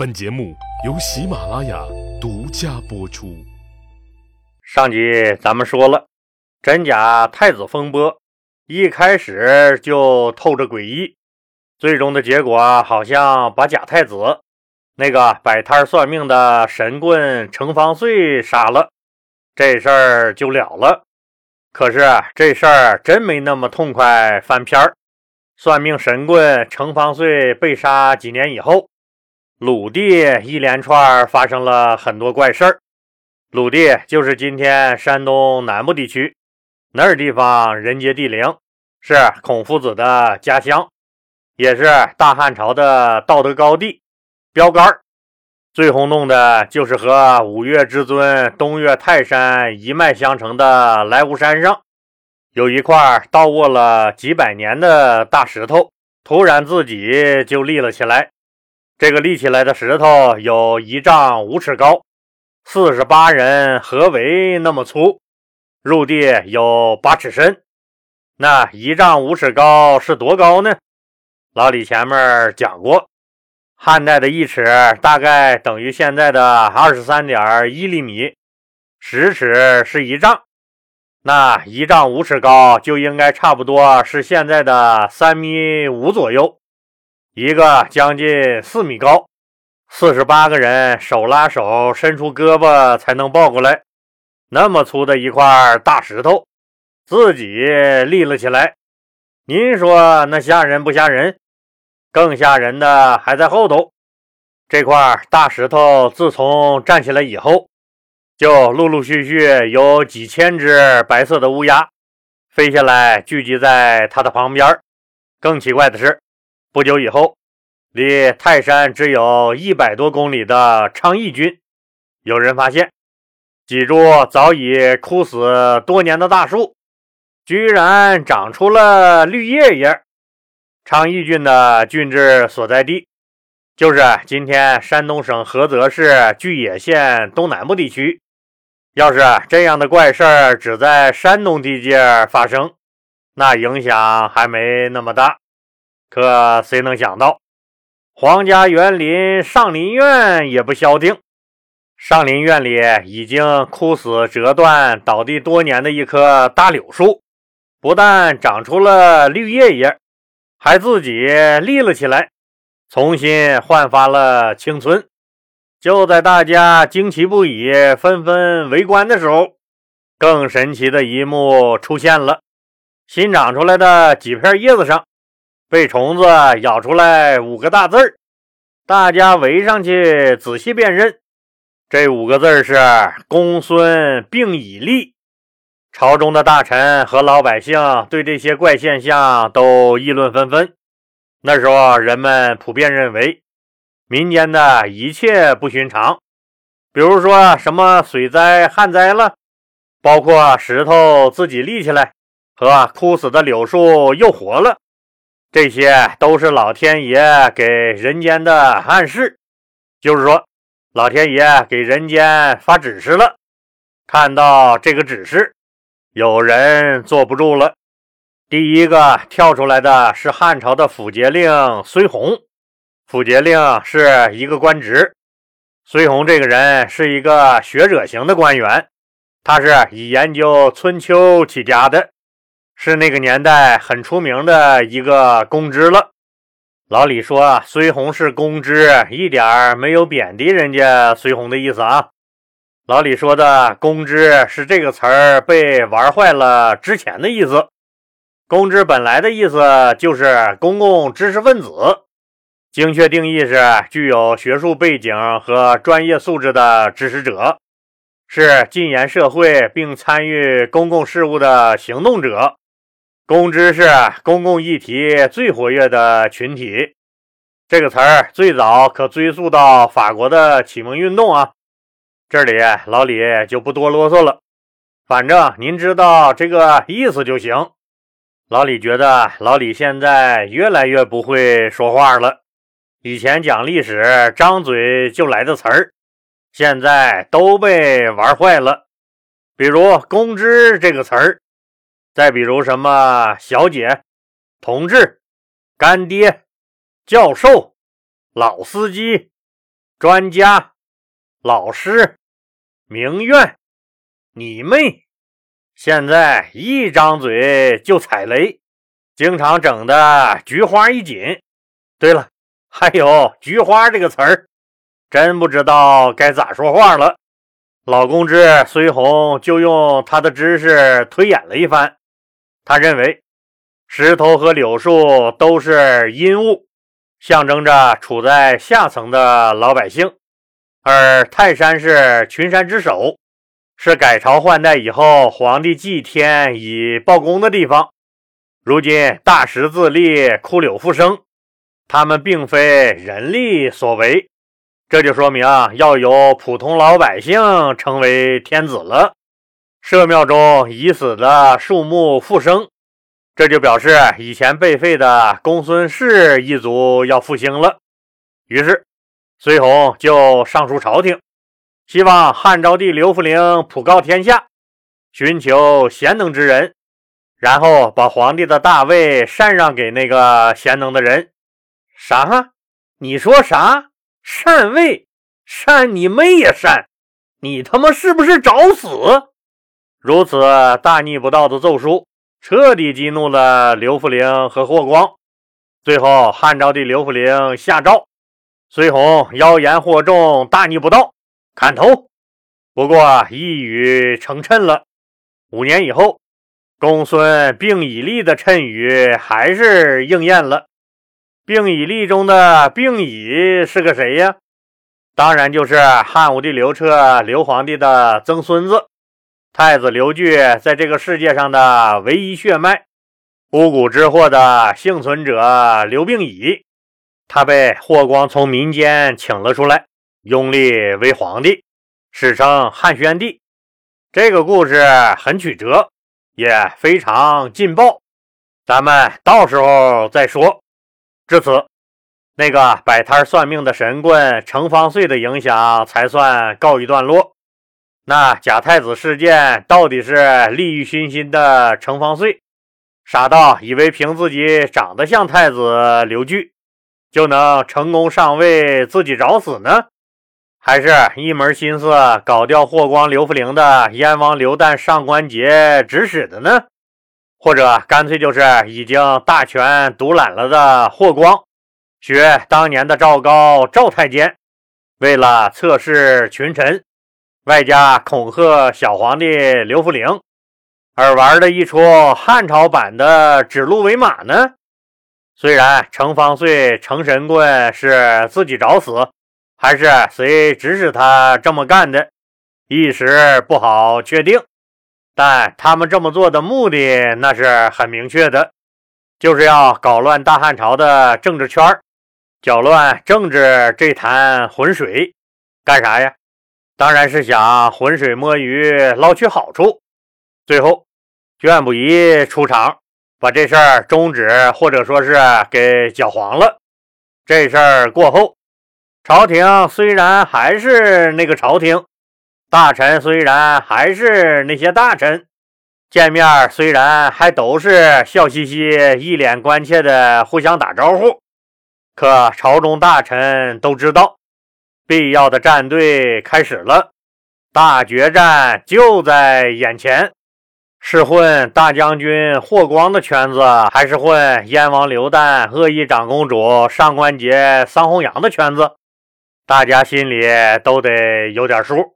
本节目由喜马拉雅独家播出。上集咱们说了，真假太子风波一开始就透着诡异，最终的结果好像把假太子那个摆摊算命的神棍程方岁杀了，这事儿就了了。可是这事儿真没那么痛快翻篇儿。算命神棍程方岁被杀几年以后。鲁地一连串发生了很多怪事儿。鲁地就是今天山东南部地区，那儿地方人杰地灵，是孔夫子的家乡，也是大汉朝的道德高地标杆儿。最轰动的就是和五岳之尊东岳泰山一脉相承的莱芜山上，有一块倒卧了几百年的大石头，突然自己就立了起来。这个立起来的石头有一丈五尺高，四十八人合围那么粗，入地有八尺深。那一丈五尺高是多高呢？老李前面讲过，汉代的一尺大概等于现在的二十三点一厘米，十尺是一丈，那一丈五尺高就应该差不多是现在的三米五左右。一个将近四米高，四十八个人手拉手伸出胳膊才能抱过来，那么粗的一块大石头，自己立了起来。您说那吓人不吓人？更吓人的还在后头。这块大石头自从站起来以后，就陆陆续续有几千只白色的乌鸦飞下来，聚集在它的旁边。更奇怪的是。不久以后，离泰山只有一百多公里的昌邑郡，有人发现几株早已枯死多年的大树，居然长出了绿叶叶。昌邑郡的郡治所在地，就是今天山东省菏泽市巨野县东南部地区。要是这样的怪事儿只在山东地界发生，那影响还没那么大。可谁能想到，皇家园林上林苑也不消停。上林苑里已经枯死、折断、倒地多年的一棵大柳树，不但长出了绿叶叶，还自己立了起来，重新焕发了青春。就在大家惊奇不已、纷纷围观的时候，更神奇的一幕出现了：新长出来的几片叶子上。被虫子咬出来五个大字儿，大家围上去仔细辨认，这五个字是“公孙病已立”。朝中的大臣和老百姓对这些怪现象都议论纷纷。那时候人们普遍认为，民间的一切不寻常，比如说什么水灾、旱灾了，包括石头自己立起来和枯死的柳树又活了。这些都是老天爷给人间的暗示，就是说，老天爷给人间发指示了。看到这个指示，有人坐不住了。第一个跳出来的是汉朝的府节令孙弘。府节令是一个官职，孙弘这个人是一个学者型的官员，他是以研究春秋起家的。是那个年代很出名的一个公知了。老李说啊：“孙红是公知，一点没有贬低人家孙红的意思啊。”老李说的“公知”是这个词儿被玩坏了之前的意思。公知本来的意思就是公共知识分子，精确定义是具有学术背景和专业素质的知识者，是进言社会并参与公共事务的行动者。公知是公共议题最活跃的群体，这个词儿最早可追溯到法国的启蒙运动啊。这里老李就不多啰嗦了，反正您知道这个意思就行。老李觉得老李现在越来越不会说话了，以前讲历史张嘴就来的词儿，现在都被玩坏了。比如“公知”这个词儿。再比如什么小姐、同志、干爹、教授、老司机、专家、老师、名媛，你妹！现在一张嘴就踩雷，经常整的菊花一紧。对了，还有“菊花”这个词儿，真不知道该咋说话了。老公知孙红就用他的知识推演了一番，他认为石头和柳树都是阴物。象征着处在下层的老百姓，而泰山是群山之首，是改朝换代以后皇帝祭天以报功的地方。如今大石自立，枯柳复生，他们并非人力所为，这就说明要由普通老百姓成为天子了。社庙中已死的树木复生。这就表示以前被废的公孙氏一族要复兴了。于是，孙弘就上书朝廷，希望汉昭帝刘弗陵普告天下，寻求贤能之人，然后把皇帝的大位禅让给那个贤能的人。啥？你说啥？禅位？禅你妹呀！禅！你他妈是不是找死？如此大逆不道的奏书。彻底激怒了刘弗陵和霍光，最后汉昭帝刘弗陵下诏，孙弘妖言惑众，大逆不道，砍头。不过一语成谶了。五年以后，公孙病已立的谶语还是应验了。病已立中的病已是个谁呀？当然就是汉武帝刘彻刘皇帝的曾孙子。太子刘据在这个世界上的唯一血脉，巫蛊之祸的幸存者刘病已，他被霍光从民间请了出来，拥立为皇帝，史称汉宣帝。这个故事很曲折，也非常劲爆，咱们到时候再说。至此，那个摆摊算命的神棍程方岁的影响才算告一段落。那假太子事件到底是利欲熏心的程方岁傻到以为凭自己长得像太子刘据就能成功上位，自己找死呢？还是一门心思搞掉霍光、刘弗陵的燕王刘旦上官桀指使的呢？或者干脆就是已经大权独揽了的霍光，学当年的赵高赵太监，为了测试群臣。外加恐吓小皇帝刘弗陵，而玩的一出汉朝版的指鹿为马呢？虽然程方岁、程神棍是自己找死，还是谁指使他这么干的，一时不好确定。但他们这么做的目的那是很明确的，就是要搞乱大汉朝的政治圈搅乱政治这潭浑水，干啥呀？当然是想浑水摸鱼捞取好处，最后卷不疑出场，把这事儿终止，或者说是给搅黄了。这事儿过后，朝廷虽然还是那个朝廷，大臣虽然还是那些大臣，见面虽然还都是笑嘻嘻、一脸关切的互相打招呼，可朝中大臣都知道。必要的战队开始了，大决战就在眼前。是混大将军霍光的圈子，还是混燕王刘旦、恶意长公主上官桀、桑弘羊的圈子？大家心里都得有点数。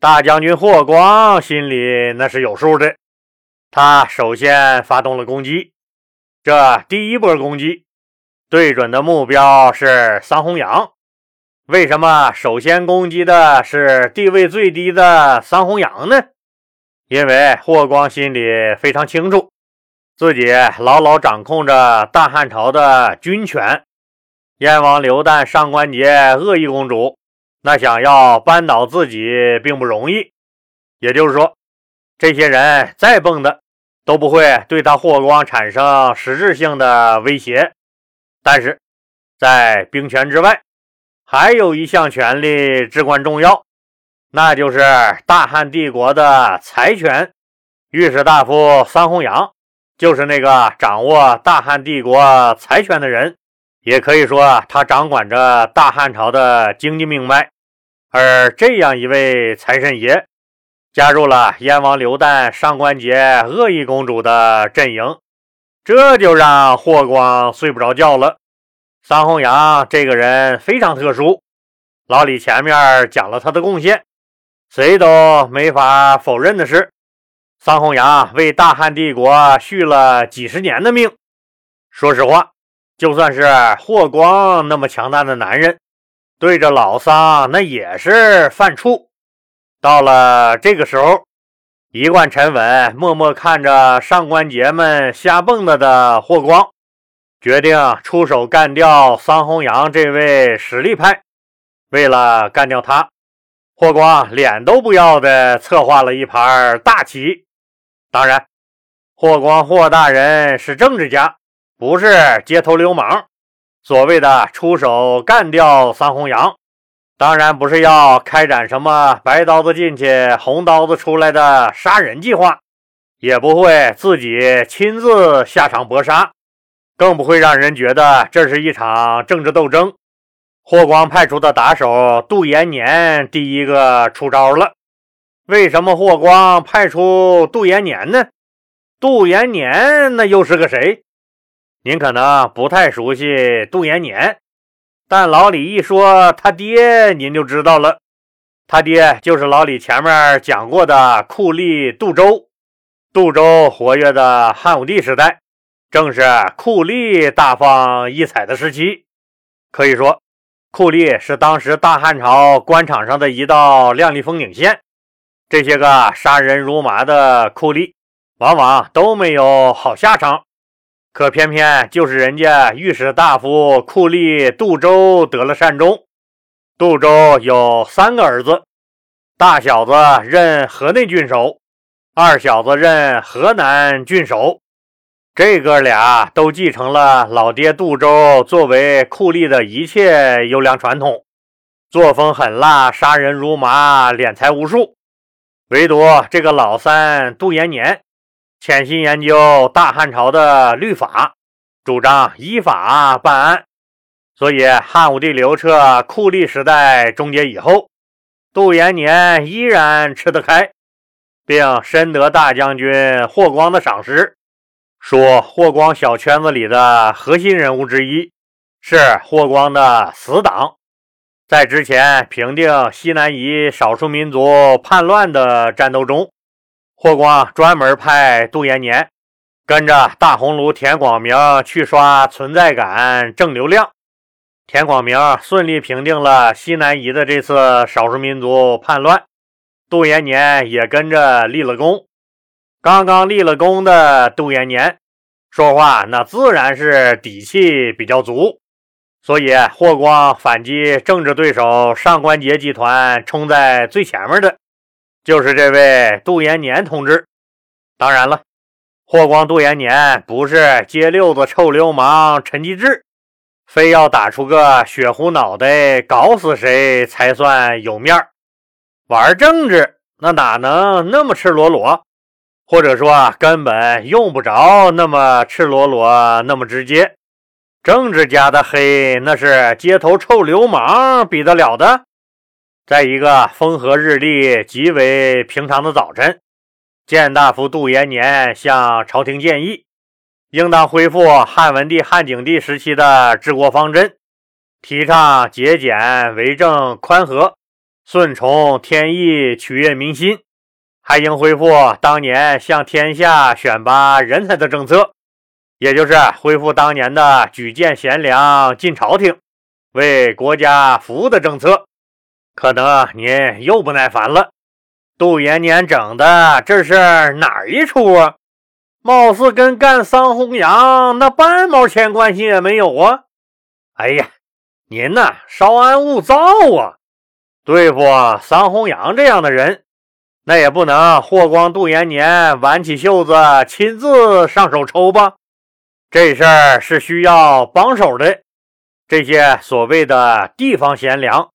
大将军霍光心里那是有数的，他首先发动了攻击。这第一波攻击，对准的目标是桑弘羊。为什么首先攻击的是地位最低的桑弘羊呢？因为霍光心里非常清楚，自己牢牢掌控着大汉朝的军权。燕王刘旦、上官桀、恶意公主，那想要扳倒自己并不容易。也就是说，这些人再笨的都不会对他霍光产生实质性的威胁。但是在兵权之外。还有一项权力至关重要，那就是大汉帝国的财权。御史大夫桑弘羊就是那个掌握大汉帝国财权的人，也可以说他掌管着大汉朝的经济命脉。而这样一位财神爷，加入了燕王刘旦、上官桀、恶意公主的阵营，这就让霍光睡不着觉了。桑弘羊这个人非常特殊，老李前面讲了他的贡献，谁都没法否认的是，桑弘羊为大汉帝国续了几十年的命。说实话，就算是霍光那么强大的男人，对着老桑那也是犯怵。到了这个时候，一贯沉稳、默默看着上官桀们瞎蹦跶的霍光。决定出手干掉桑弘羊这位实力派。为了干掉他，霍光脸都不要的策划了一盘大棋。当然，霍光霍大人是政治家，不是街头流氓。所谓的出手干掉桑弘羊，当然不是要开展什么白刀子进去红刀子出来的杀人计划，也不会自己亲自下场搏杀。更不会让人觉得这是一场政治斗争。霍光派出的打手杜延年第一个出招了。为什么霍光派出杜延年呢？杜延年那又是个谁？您可能不太熟悉杜延年，但老李一说他爹，您就知道了。他爹就是老李前面讲过的酷吏杜周。杜周活跃的汉武帝时代。正是酷吏大放异彩的时期，可以说，酷吏是当时大汉朝官场上的一道亮丽风景线。这些个杀人如麻的酷吏，往往都没有好下场，可偏偏就是人家御史大夫酷吏杜周得了善终。杜周有三个儿子，大小子任河内郡守，二小子任河南郡守。这哥俩都继承了老爹杜周作为酷吏的一切优良传统，作风狠辣，杀人如麻，敛财无数。唯独这个老三杜延年，潜心研究大汉朝的律法，主张依法办案。所以汉武帝刘彻酷吏时代终结以后，杜延年依然吃得开，并深得大将军霍光的赏识。说霍光小圈子里的核心人物之一，是霍光的死党。在之前平定西南夷少数民族叛乱的战斗中，霍光专门派杜延年跟着大红炉田广明去刷存在感、挣流量。田广明顺利平定了西南夷的这次少数民族叛乱，杜延年也跟着立了功。刚刚立了功的杜延年说话，那自然是底气比较足，所以霍光反击政治对手上官桀集团冲在最前面的，就是这位杜延年同志。当然了，霍光杜延年不是街溜子臭流氓陈继志，非要打出个血糊脑袋搞死谁才算有面儿。玩政治那哪能那么赤裸裸？或者说啊根本用不着那么赤裸裸、那么直接。政治家的黑，那是街头臭流氓比得了的。在一个风和日丽、极为平常的早晨，谏大夫杜延年向朝廷建议，应当恢复汉文帝、汉景帝时期的治国方针，提倡节俭为政、宽和、顺从天意、取悦民心。还应恢复当年向天下选拔人才的政策，也就是恢复当年的举荐贤良进朝廷、为国家服务的政策。可能您又不耐烦了，杜延年整的这是哪一出啊？貌似跟干桑弘羊那半毛钱关系也没有啊！哎呀，您呐，稍安勿躁啊！对付桑弘羊这样的人。那也不能霍光杜延年挽起袖子亲自上手抽吧？这事儿是需要帮手的。这些所谓的地方贤良，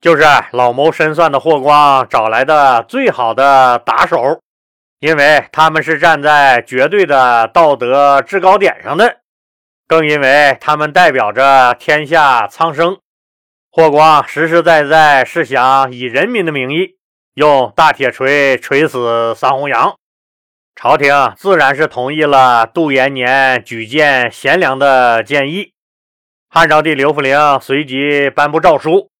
就是老谋深算的霍光找来的最好的打手，因为他们是站在绝对的道德制高点上的。更因为他们代表着天下苍生。霍光实实在在是想以人民的名义，用大铁锤锤死桑弘羊。朝廷自然是同意了杜延年举荐贤良的建议。汉昭帝刘弗陵随即颁布诏书，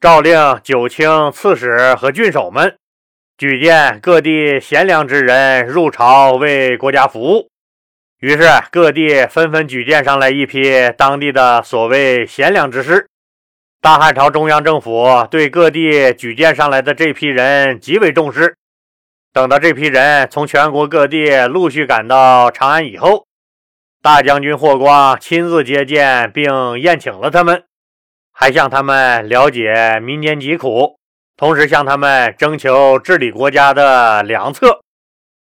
诏令九卿、刺史和郡守们举荐各地贤良之人入朝为国家服务。于是各地纷纷举荐上来一批当地的所谓贤良之士。大汉朝中央政府对各地举荐上来的这批人极为重视。等到这批人从全国各地陆续赶到长安以后，大将军霍光亲自接见并宴请了他们，还向他们了解民间疾苦，同时向他们征求治理国家的良策。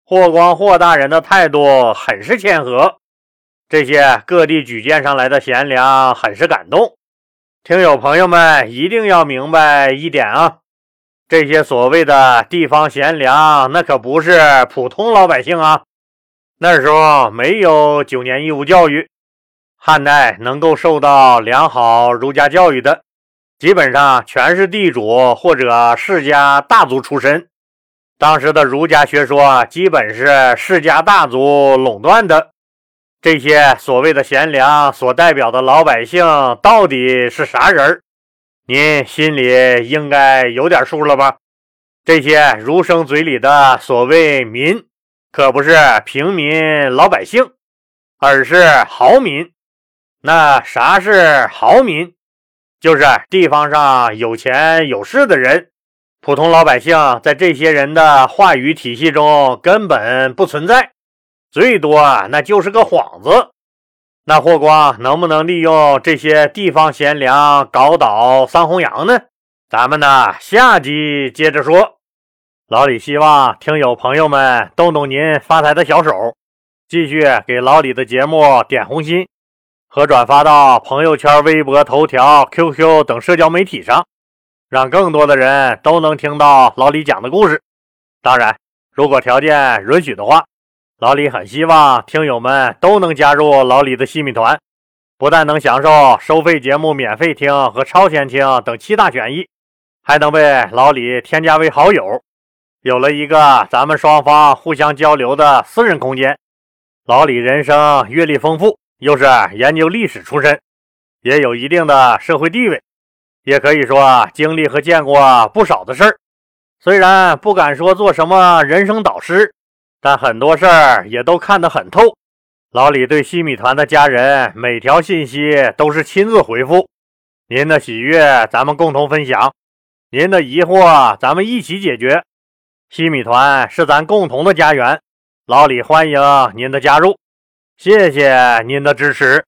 霍光霍大人的态度很是谦和，这些各地举荐上来的贤良很是感动。听友朋友们一定要明白一点啊，这些所谓的地方贤良，那可不是普通老百姓啊。那时候没有九年义务教育，汉代能够受到良好儒家教育的，基本上全是地主或者世家大族出身。当时的儒家学说基本是世家大族垄断的，这些所谓的贤良所代表的老百姓到底是啥人您心里应该有点数了吧？这些儒生嘴里的所谓民，可不是平民老百姓，而是豪民。那啥是豪民？就是地方上有钱有势的人。普通老百姓在这些人的话语体系中根本不存在，最多啊那就是个幌子。那霍光能不能利用这些地方贤良搞倒桑弘羊呢？咱们呢下集接着说。老李希望听友朋友们动动您发财的小手，继续给老李的节目点红心和转发到朋友圈、微博、头条、QQ 等社交媒体上。让更多的人都能听到老李讲的故事。当然，如果条件允许的话，老李很希望听友们都能加入老李的西米团，不但能享受收费节目免费听和超前听等七大权益，还能被老李添加为好友，有了一个咱们双方互相交流的私人空间。老李人生阅历丰富，又是研究历史出身，也有一定的社会地位。也可以说经历和见过不少的事儿，虽然不敢说做什么人生导师，但很多事儿也都看得很透。老李对西米团的家人每条信息都是亲自回复，您的喜悦咱们共同分享，您的疑惑咱们一起解决。西米团是咱共同的家园，老李欢迎您的加入，谢谢您的支持。